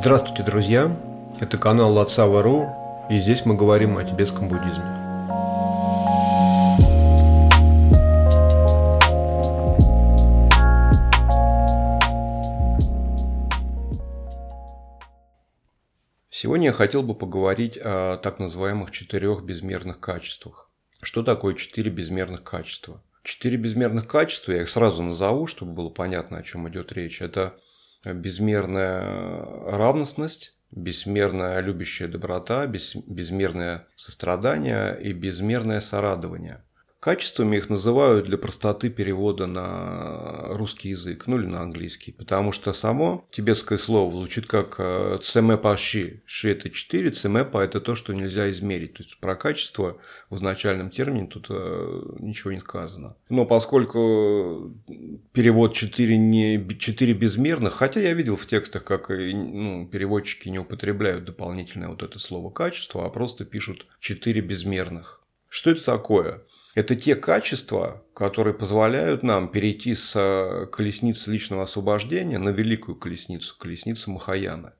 Здравствуйте, друзья! Это канал Лацава.ру, и здесь мы говорим о тибетском буддизме. Сегодня я хотел бы поговорить о так называемых четырех безмерных качествах. Что такое четыре безмерных качества? Четыре безмерных качества, я их сразу назову, чтобы было понятно, о чем идет речь. Это безмерная равностность, безмерная любящая доброта, без, безмерное сострадание и безмерное сорадование. Качествами их называют для простоты перевода на русский язык, ну или на английский, потому что само тибетское слово звучит как э, цемепа ши. Ши это 4, цемепа это то, что нельзя измерить. То есть про качество в изначальном термине тут э, ничего не сказано. Но поскольку перевод 4, не, 4 безмерных, хотя я видел в текстах, как ну, переводчики не употребляют дополнительное вот это слово качество, а просто пишут 4 безмерных. Что это такое? Это те качества, которые позволяют нам перейти с э, колесницы личного освобождения на великую колесницу, колесницу Махаяна.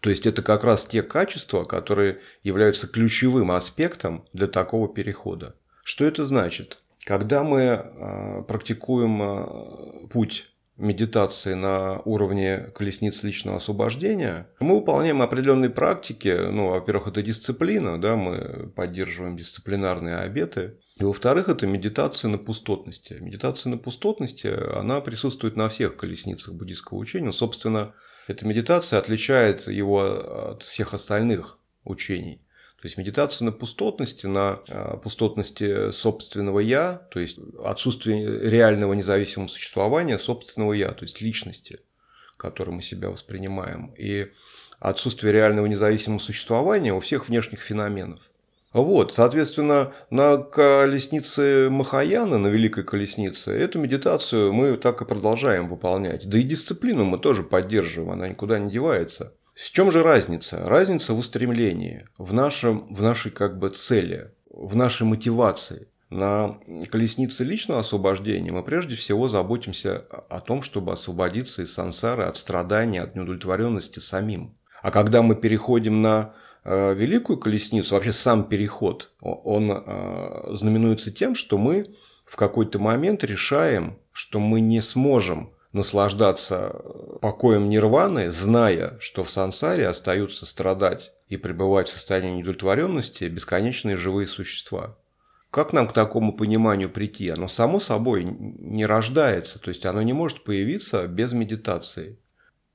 То есть это как раз те качества, которые являются ключевым аспектом для такого перехода. Что это значит? Когда мы э, практикуем э, путь медитации на уровне колесниц личного освобождения, мы выполняем определенные практики. Ну, во-первых, это дисциплина, да, мы поддерживаем дисциплинарные обеты. И во-вторых, это медитация на пустотности. Медитация на пустотности, она присутствует на всех колесницах буддийского учения. Собственно, эта медитация отличает его от всех остальных учений. То есть медитация на пустотности, на а, пустотности собственного я, то есть отсутствие реального независимого существования собственного я, то есть личности, которой мы себя воспринимаем, и отсутствие реального независимого существования у всех внешних феноменов. Вот, соответственно, на колеснице Махаяна, на Великой колеснице, эту медитацию мы так и продолжаем выполнять. Да и дисциплину мы тоже поддерживаем, она никуда не девается. В чем же разница? Разница в устремлении, в, нашем, в нашей как бы цели, в нашей мотивации. На колеснице личного освобождения мы прежде всего заботимся о том, чтобы освободиться из сансары, от страдания, от неудовлетворенности самим. А когда мы переходим на великую колесницу, вообще сам переход, он э, знаменуется тем, что мы в какой-то момент решаем, что мы не сможем наслаждаться покоем нирваны, зная, что в сансаре остаются страдать и пребывать в состоянии недовлетворенности бесконечные живые существа. Как нам к такому пониманию прийти? Оно само собой не рождается, то есть оно не может появиться без медитации.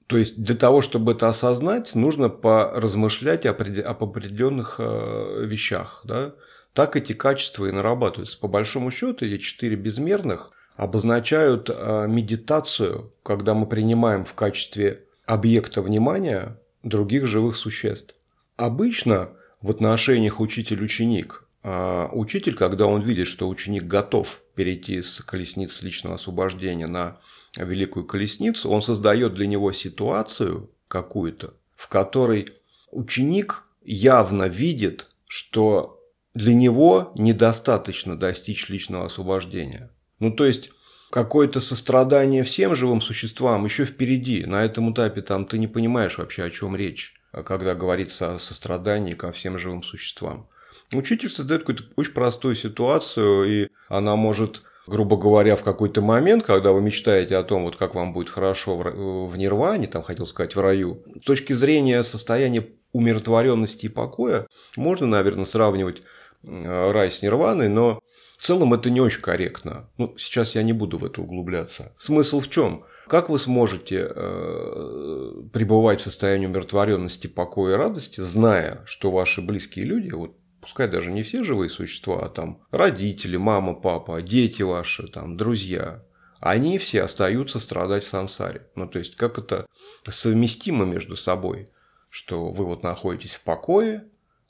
То есть для того, чтобы это осознать, нужно поразмышлять об определенных э, вещах. Да? Так эти качества и нарабатываются. По большому счету, эти четыре безмерных – обозначают э, медитацию, когда мы принимаем в качестве объекта внимания других живых существ. Обычно в отношениях учитель-ученик, э, учитель, когда он видит, что ученик готов перейти с колесницы личного освобождения на великую колесницу, он создает для него ситуацию какую-то, в которой ученик явно видит, что для него недостаточно достичь личного освобождения. Ну, то есть, какое-то сострадание всем живым существам еще впереди. На этом этапе там ты не понимаешь вообще, о чем речь, когда говорится о сострадании ко всем живым существам. Учитель создает какую-то очень простую ситуацию, и она может грубо говоря, в какой-то момент, когда вы мечтаете о том, вот как вам будет хорошо в нирване, там хотел сказать в раю, с точки зрения состояния умиротворенности и покоя, можно, наверное, сравнивать рай с нирваной, но в целом это не очень корректно. Ну, сейчас я не буду в это углубляться. Смысл в чем? Как вы сможете э, пребывать в состоянии умиротворенности, покоя и радости, зная, что ваши близкие люди, вот пускай даже не все живые существа, а там родители, мама, папа, дети ваши, там, друзья, они все остаются страдать в сансаре. Ну, то есть, как это совместимо между собой, что вы вот находитесь в покое,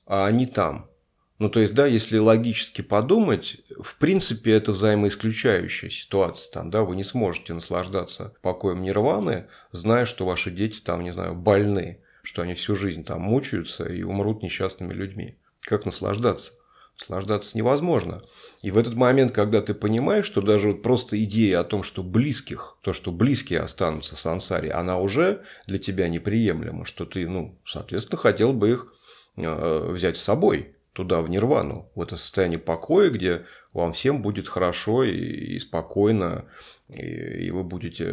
а они там. Ну, то есть, да, если логически подумать, в принципе, это взаимоисключающая ситуация. Там, да, вы не сможете наслаждаться покоем нирваны, зная, что ваши дети там, не знаю, больны, что они всю жизнь там мучаются и умрут несчастными людьми. Как наслаждаться? Наслаждаться невозможно. И в этот момент, когда ты понимаешь, что даже вот просто идея о том, что близких, то, что близкие останутся в сансаре, она уже для тебя неприемлема, что ты, ну, соответственно, хотел бы их э, взять с собой туда, в нирвану, в это состояние покоя, где вам всем будет хорошо и, спокойно, и, вы будете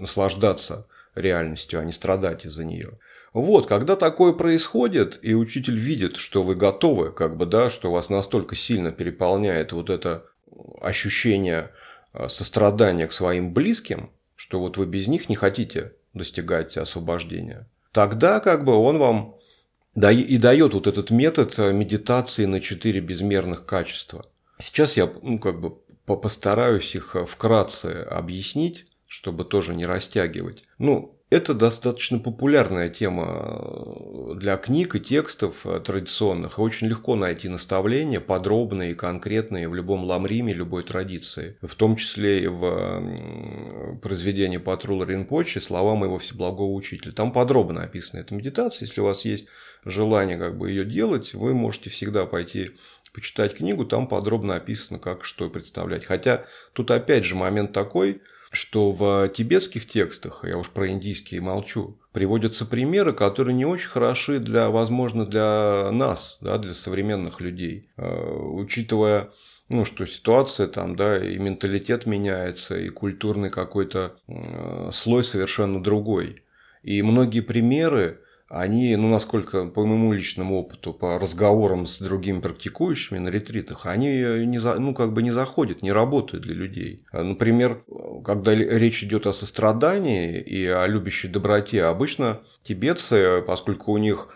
наслаждаться реальностью, а не страдать из-за нее. Вот, когда такое происходит, и учитель видит, что вы готовы, как бы, да, что вас настолько сильно переполняет вот это ощущение а, сострадания к своим близким, что вот вы без них не хотите достигать освобождения, тогда как бы он вам и дает вот этот метод а, медитации на четыре безмерных качества. Сейчас я ну, как бы постараюсь их а, вкратце объяснить, чтобы тоже не растягивать. Ну, это достаточно популярная тема э, для книг и текстов э, традиционных. Очень легко найти наставления подробные и конкретные в любом ламриме любой традиции. В том числе и в произведении Патрула Ринпочи слова моего всеблагого учителя. Там подробно описана эта медитация. Если у вас есть желание как бы ее делать, вы можете всегда пойти почитать книгу, там подробно описано, как что представлять. Хотя тут опять же момент такой – что в тибетских текстах, я уж про индийские молчу, приводятся примеры, которые не очень хороши для, возможно, для нас, да, для современных людей, э, учитывая ну, что ситуация там, да, и менталитет меняется, и культурный какой-то э, слой совершенно другой. И многие примеры, они, ну, насколько по моему личному опыту, по разговорам с другими практикующими на ретритах, они не, за, ну, как бы не заходят, не работают для людей. Например, когда речь идет о сострадании и о любящей доброте, обычно тибетцы, поскольку у них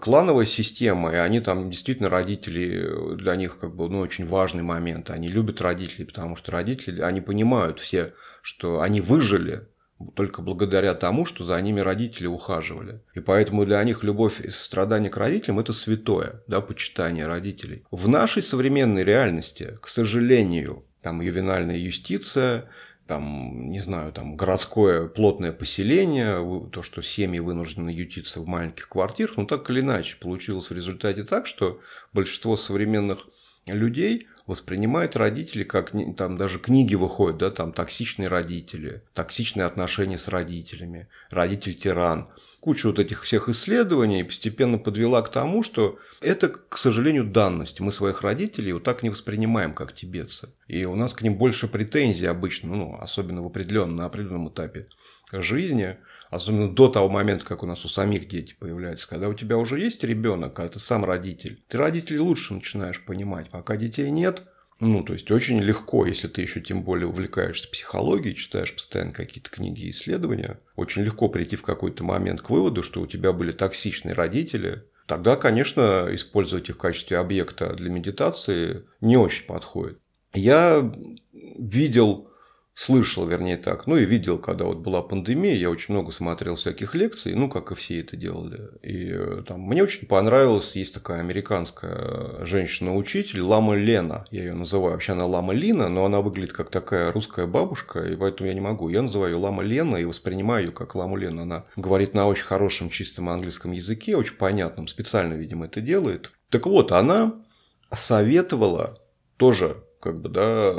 клановая система, и они там действительно родители, для них как бы ну, очень важный момент. Они любят родителей, потому что родители, они понимают все, что они выжили только благодаря тому, что за ними родители ухаживали. И поэтому для них любовь и сострадание к родителям – это святое, да, почитание родителей. В нашей современной реальности, к сожалению, там ювенальная юстиция, там, не знаю, там городское плотное поселение, то, что семьи вынуждены ютиться в маленьких квартирах, ну так или иначе получилось в результате так, что большинство современных людей воспринимают родители как там даже книги выходят, да, там токсичные родители, токсичные отношения с родителями, родитель-тиран. Куча вот этих всех исследований постепенно подвела к тому, что это, к сожалению, данность. Мы своих родителей вот так не воспринимаем, как тибетцы. И у нас к ним больше претензий обычно, ну, особенно в определенном, на определенном этапе жизни – Особенно до того момента, как у нас у самих дети появляются. Когда у тебя уже есть ребенок, когда ты сам родитель, ты родителей лучше начинаешь понимать. Пока детей нет, ну, то есть очень легко, если ты еще тем более увлекаешься психологией, читаешь постоянно какие-то книги и исследования, очень легко прийти в какой-то момент к выводу, что у тебя были токсичные родители. Тогда, конечно, использовать их в качестве объекта для медитации не очень подходит. Я видел слышал, вернее так, ну и видел, когда вот была пандемия, я очень много смотрел всяких лекций, ну, как и все это делали. И э, там мне очень понравилась, есть такая американская женщина-учитель, Лама Лена, я ее называю. Вообще она Лама Лина, но она выглядит как такая русская бабушка, и поэтому я не могу. Я называю ее Лама Лена и воспринимаю ее как Ламу Лена. Она говорит на очень хорошем, чистом английском языке, очень понятном, специально, видимо, это делает. Так вот, она советовала тоже как бы, да,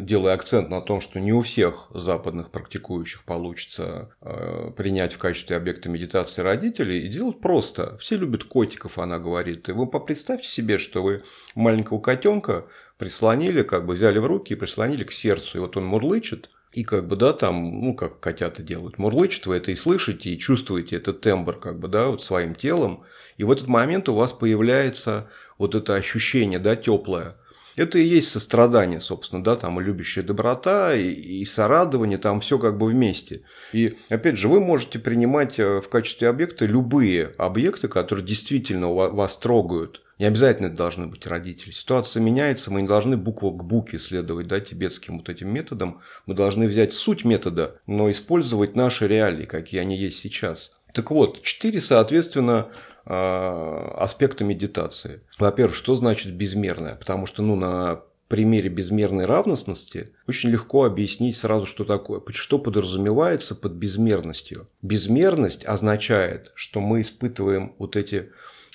делая акцент на том, что не у всех западных практикующих получится э, принять в качестве объекта медитации родителей, и делать просто. Все любят котиков, она говорит. И вы представьте себе, что вы маленького котенка прислонили, как бы взяли в руки и прислонили к сердцу, и вот он мурлычет, и как бы, да, там, ну, как котята делают, мурлычет, вы это и слышите, и чувствуете этот тембр, как бы, да, вот своим телом. И в этот момент у вас появляется вот это ощущение, да, теплое – это и есть сострадание, собственно, да, там и любящая доброта, и, и сорадование, там все как бы вместе. И опять же, вы можете принимать э, в качестве объекта любые объекты, которые действительно вас трогают. Не обязательно это должны быть родители. Ситуация меняется, мы не должны букву к букве следовать да, тибетским вот этим методом. Мы должны взять суть метода, но использовать наши реалии, какие они есть сейчас. Так вот, четыре, соответственно, аспекта медитации. Во-первых, что значит безмерное? Потому что ну, на примере безмерной равностности очень легко объяснить сразу, что такое, что подразумевается под безмерностью. Безмерность означает, что мы испытываем вот эти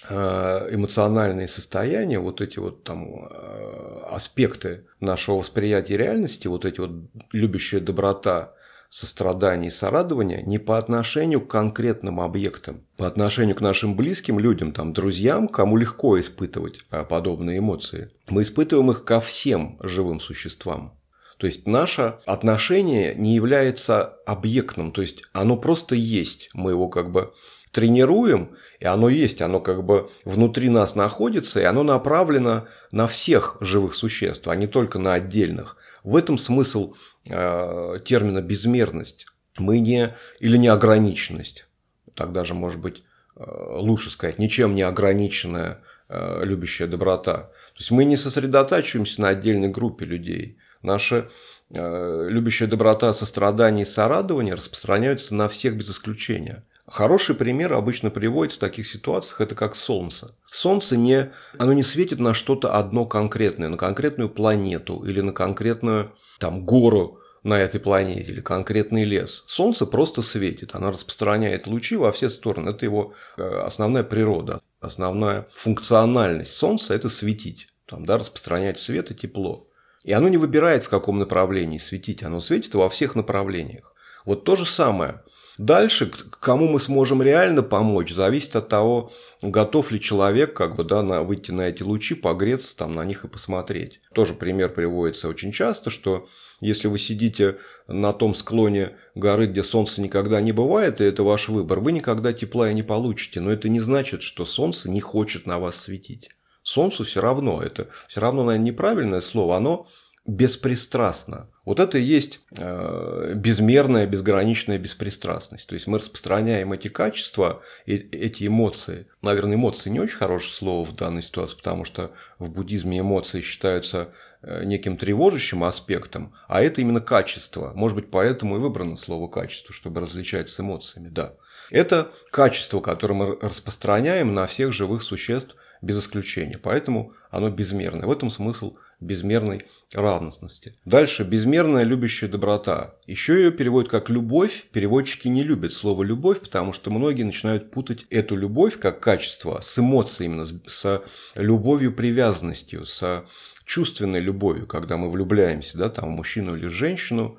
э, эмоциональные состояния, вот эти вот там э, аспекты нашего восприятия реальности, вот эти вот любящая доброта, сострадание и сорадование не по отношению к конкретным объектам, по отношению к нашим близким людям, там, друзьям, кому легко испытывать подобные эмоции. Мы испытываем их ко всем живым существам. То есть наше отношение не является объектным, то есть оно просто есть. Мы его как бы тренируем, и оно есть, оно как бы внутри нас находится, и оно направлено на всех живых существ, а не только на отдельных. В этом смысл э, термина безмерность. Мы не или неограниченность. Тогда же, может быть, э, лучше сказать, ничем не ограниченная э, любящая доброта. То есть мы не сосредотачиваемся на отдельной группе людей. Наша любящая доброта, сострадание и сорадование распространяются на всех без исключения. Хороший пример обычно приводится в таких ситуациях, это как солнце. Солнце не, оно не светит на что-то одно конкретное, на конкретную планету или на конкретную там, гору на этой планете или конкретный лес. Солнце просто светит, оно распространяет лучи во все стороны. Это его э, основная природа, основная функциональность. Солнца – это светить, там, да, распространять свет и тепло. И оно не выбирает, в каком направлении светить, оно светит во всех направлениях. Вот то же самое. Дальше, кому мы сможем реально помочь, зависит от того, готов ли человек как бы, да, на, выйти на эти лучи, погреться там на них и посмотреть. Тоже пример приводится очень часто, что если вы сидите на том склоне горы, где солнца никогда не бывает, и это ваш выбор, вы никогда тепла и не получите. Но это не значит, что солнце не хочет на вас светить. Солнцу все равно, это все равно, наверное, неправильное слово, оно беспристрастно. Вот это и есть э, безмерная, безграничная беспристрастность. То есть мы распространяем эти качества, эти эмоции. Наверное, эмоции не очень хорошее слово в данной ситуации, потому что в буддизме эмоции считаются э, неким тревожащим аспектом, а это именно качество. Может быть, поэтому и выбрано слово качество, чтобы различать с эмоциями. Да. Это качество, которое мы распространяем на всех живых существ без исключения. Поэтому оно безмерное. В этом смысл безмерной равностности. Дальше безмерная любящая доброта. Еще ее переводят как любовь. Переводчики не любят слово любовь, потому что многие начинают путать эту любовь как качество с эмоцией, именно с любовью привязанностью, с чувственной любовью, когда мы влюбляемся, да, там, в мужчину или женщину,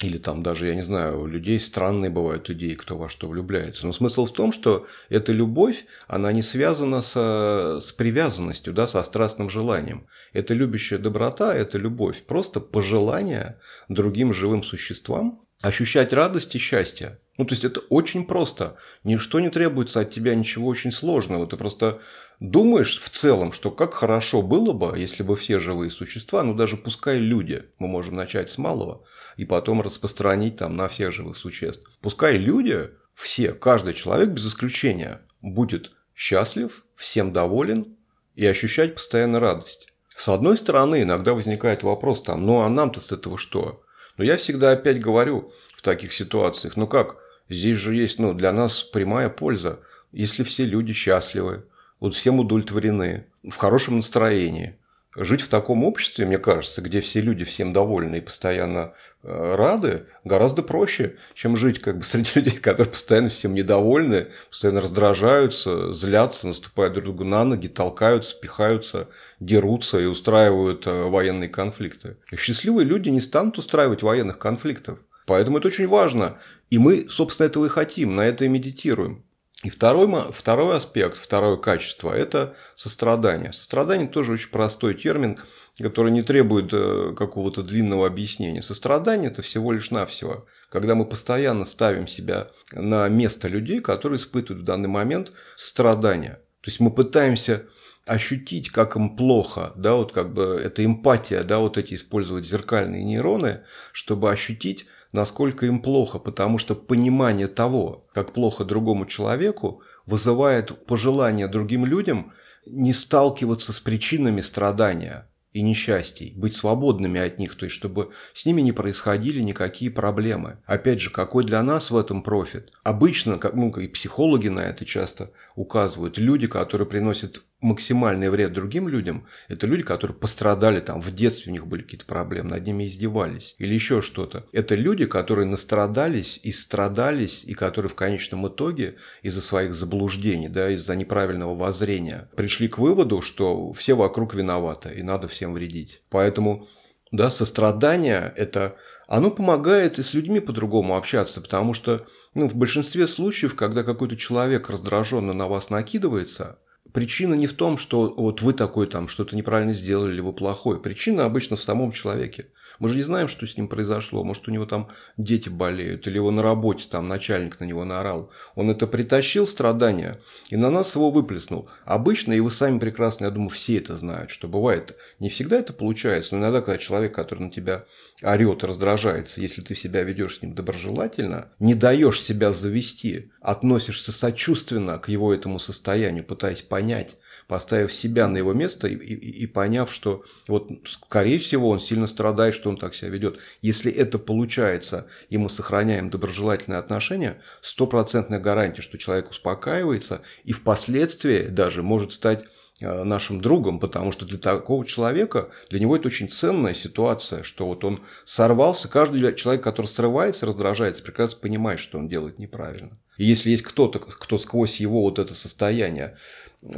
или там даже, я не знаю, у людей странные бывают идеи, кто во что влюбляется. Но смысл в том, что эта любовь, она не связана со, с привязанностью, да, со страстным желанием. Это любящая доброта, это любовь. Просто пожелание другим живым существам ощущать радость и счастье. Ну, то есть это очень просто. Ничто не требуется от тебя ничего очень сложного. Ты просто думаешь в целом, что как хорошо было бы, если бы все живые существа, ну даже пускай люди, мы можем начать с малого, и потом распространить там на всех живых существ. Пускай люди, все, каждый человек без исключения будет счастлив, всем доволен и ощущать постоянно радость. С одной стороны, иногда возникает вопрос там, ну а нам-то с этого что? Но я всегда опять говорю в таких ситуациях, ну как, здесь же есть ну, для нас прямая польза, если все люди счастливы, вот всем удовлетворены, в хорошем настроении. Жить в таком обществе, мне кажется, где все люди всем довольны и постоянно э, рады, гораздо проще, чем жить как бы среди людей, которые постоянно всем недовольны, постоянно раздражаются, злятся, наступают друг другу на ноги, толкаются, пихаются, дерутся и устраивают э, военные конфликты. И счастливые люди не станут устраивать военных конфликтов. Поэтому это очень важно. И мы, собственно, этого и хотим, на это и медитируем. И второй, второй аспект, второе качество – это сострадание. Сострадание тоже очень простой термин, который не требует э, какого-то длинного объяснения. Сострадание – это всего лишь навсего, когда мы постоянно ставим себя на место людей, которые испытывают в данный момент страдания. То есть мы пытаемся ощутить, как им плохо, да, вот как бы это эмпатия, да, вот эти использовать зеркальные нейроны, чтобы ощутить насколько им плохо, потому что понимание того, как плохо другому человеку, вызывает пожелание другим людям не сталкиваться с причинами страдания и несчастий, быть свободными от них, то есть чтобы с ними не происходили никакие проблемы. Опять же, какой для нас в этом профит? Обычно, как, ну, и психологи на это часто указывают, люди, которые приносят максимальный вред другим людям, это люди, которые пострадали там в детстве, у них были какие-то проблемы, над ними издевались или еще что-то. Это люди, которые настрадались и страдались, и которые в конечном итоге из-за своих заблуждений, да, из-за неправильного воззрения пришли к выводу, что все вокруг виноваты и надо всем вредить. Поэтому да, сострадание – это оно помогает и с людьми по-другому общаться, потому что ну, в большинстве случаев, когда какой-то человек раздраженно на вас накидывается, причина не в том, что вот вы такой там что-то неправильно сделали вы плохой. Причина обычно в самом человеке. Мы же не знаем, что с ним произошло. Может, у него там дети болеют, или его на работе там начальник на него наорал. Он это притащил, страдания, и на нас его выплеснул. Обычно, и вы сами прекрасно, я думаю, все это знают, что бывает. Не всегда это получается, но иногда, когда человек, который на тебя орет, раздражается, если ты себя ведешь с ним доброжелательно, не даешь себя завести, относишься сочувственно к его этому состоянию, пытаясь понять, поставив себя на его место и, и, и поняв, что вот, скорее всего, он сильно страдает, что он так себя ведет. Если это получается, и мы сохраняем доброжелательные отношения, стопроцентная гарантия, что человек успокаивается и впоследствии даже может стать э, нашим другом, потому что для такого человека, для него это очень ценная ситуация, что вот он сорвался, каждый человек, который срывается, раздражается, прекрасно понимает, что он делает неправильно. И если есть кто-то, кто сквозь его вот это состояние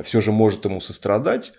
все же может ему сострадать,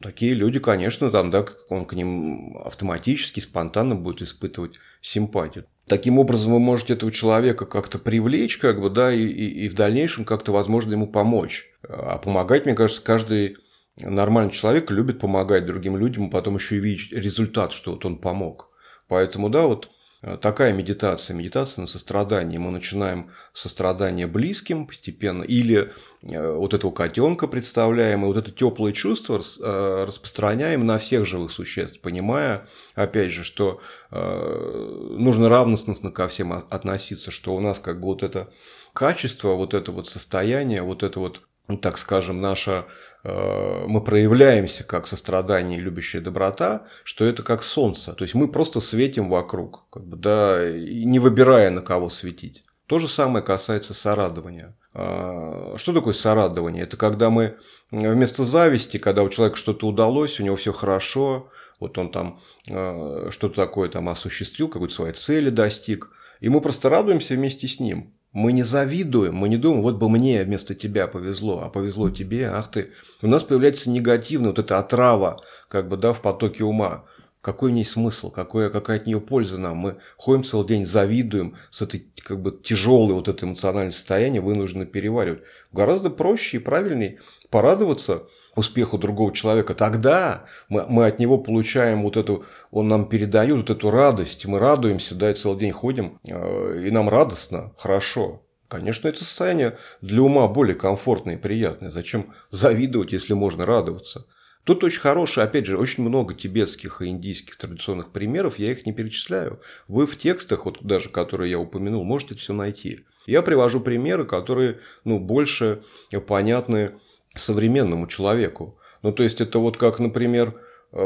такие люди, конечно, там, да, он к ним автоматически, спонтанно будет испытывать симпатию. Таким образом, вы можете этого человека как-то привлечь, как бы, да, и, и, и в дальнейшем как-то, возможно, ему помочь. А помогать, мне кажется, каждый нормальный человек любит помогать другим людям, и потом еще и видеть результат, что вот он помог. Поэтому, да, вот такая медитация, медитация на сострадание. Мы начинаем сострадание близким постепенно, или э, вот этого котенка представляем, и вот это теплое чувство э, распространяем на всех живых существ, понимая, опять же, что нужно равностно ко всем относиться, что у нас как бы вот это качество, вот это вот состояние, вот это вот, так скажем, наша Э, мы проявляемся как сострадание и любящая доброта, что это как солнце. То есть мы просто светим вокруг, как бы, да, не выбирая на кого светить. То же самое касается сорадования. А, что такое сорадование? Это когда мы вместо зависти, когда у человека что-то удалось, у него все хорошо, вот он там э, что-то такое там осуществил, какой-то своей цели достиг, и мы просто радуемся вместе с ним. Мы не завидуем, мы не думаем, вот бы мне вместо тебя повезло, а повезло тебе, ах ты. У нас появляется негативная вот эта отрава, как бы, да, в потоке ума. Какой в ней смысл, какое, какая от нее польза нам? Мы ходим целый день, завидуем, с этой как бы тяжелой вот это эмоциональное состояние вынуждены переваривать. Гораздо проще и правильнее порадоваться успеху другого человека. Тогда мы, мы от него получаем вот эту, он нам передает вот эту радость, мы радуемся, да, и целый день ходим, э, и нам радостно, хорошо. Конечно, это состояние для ума более комфортное и приятное. Зачем завидовать, если можно радоваться? Тут очень хорошие, опять же, очень много тибетских и индийских традиционных примеров, я их не перечисляю. Вы в текстах, вот даже которые я упомянул, можете все найти. Я привожу примеры, которые ну, больше понятны современному человеку. Ну, то есть, это вот как, например,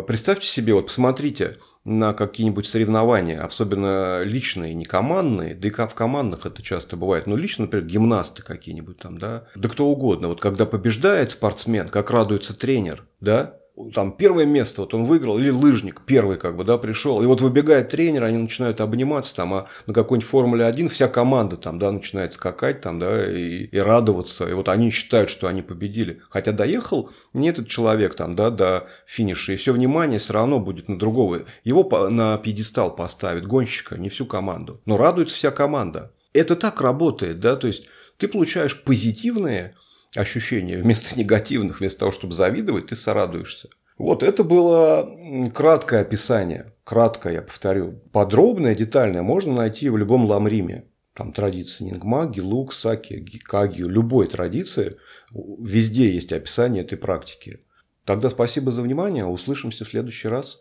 представьте себе, вот посмотрите на какие-нибудь соревнования, особенно личные, не командные, да и в командных это часто бывает, но лично, например, гимнасты какие-нибудь там, да, да кто угодно. Вот когда побеждает спортсмен, как радуется тренер, да, там первое место, вот он выиграл, или лыжник первый как бы, да, пришел, и вот выбегает тренер, они начинают обниматься там, а на какой-нибудь Формуле 1 вся команда там, да, начинает скакать там, да, и, и радоваться, и вот они считают, что они победили, хотя доехал не этот человек там, да, до финиша, и все внимание все равно будет на другого, его на пьедестал поставит гонщика, не всю команду, но радуется вся команда. Это так работает, да, то есть ты получаешь позитивные ощущения вместо негативных, вместо того, чтобы завидовать, ты сорадуешься. Вот это было краткое описание. Краткое, я повторю. Подробное, детальное можно найти в любом ламриме. Там традиции Нингма, Гилук, Саки, Кагию, любой традиции. Везде есть описание этой практики. Тогда спасибо за внимание. Услышимся в следующий раз.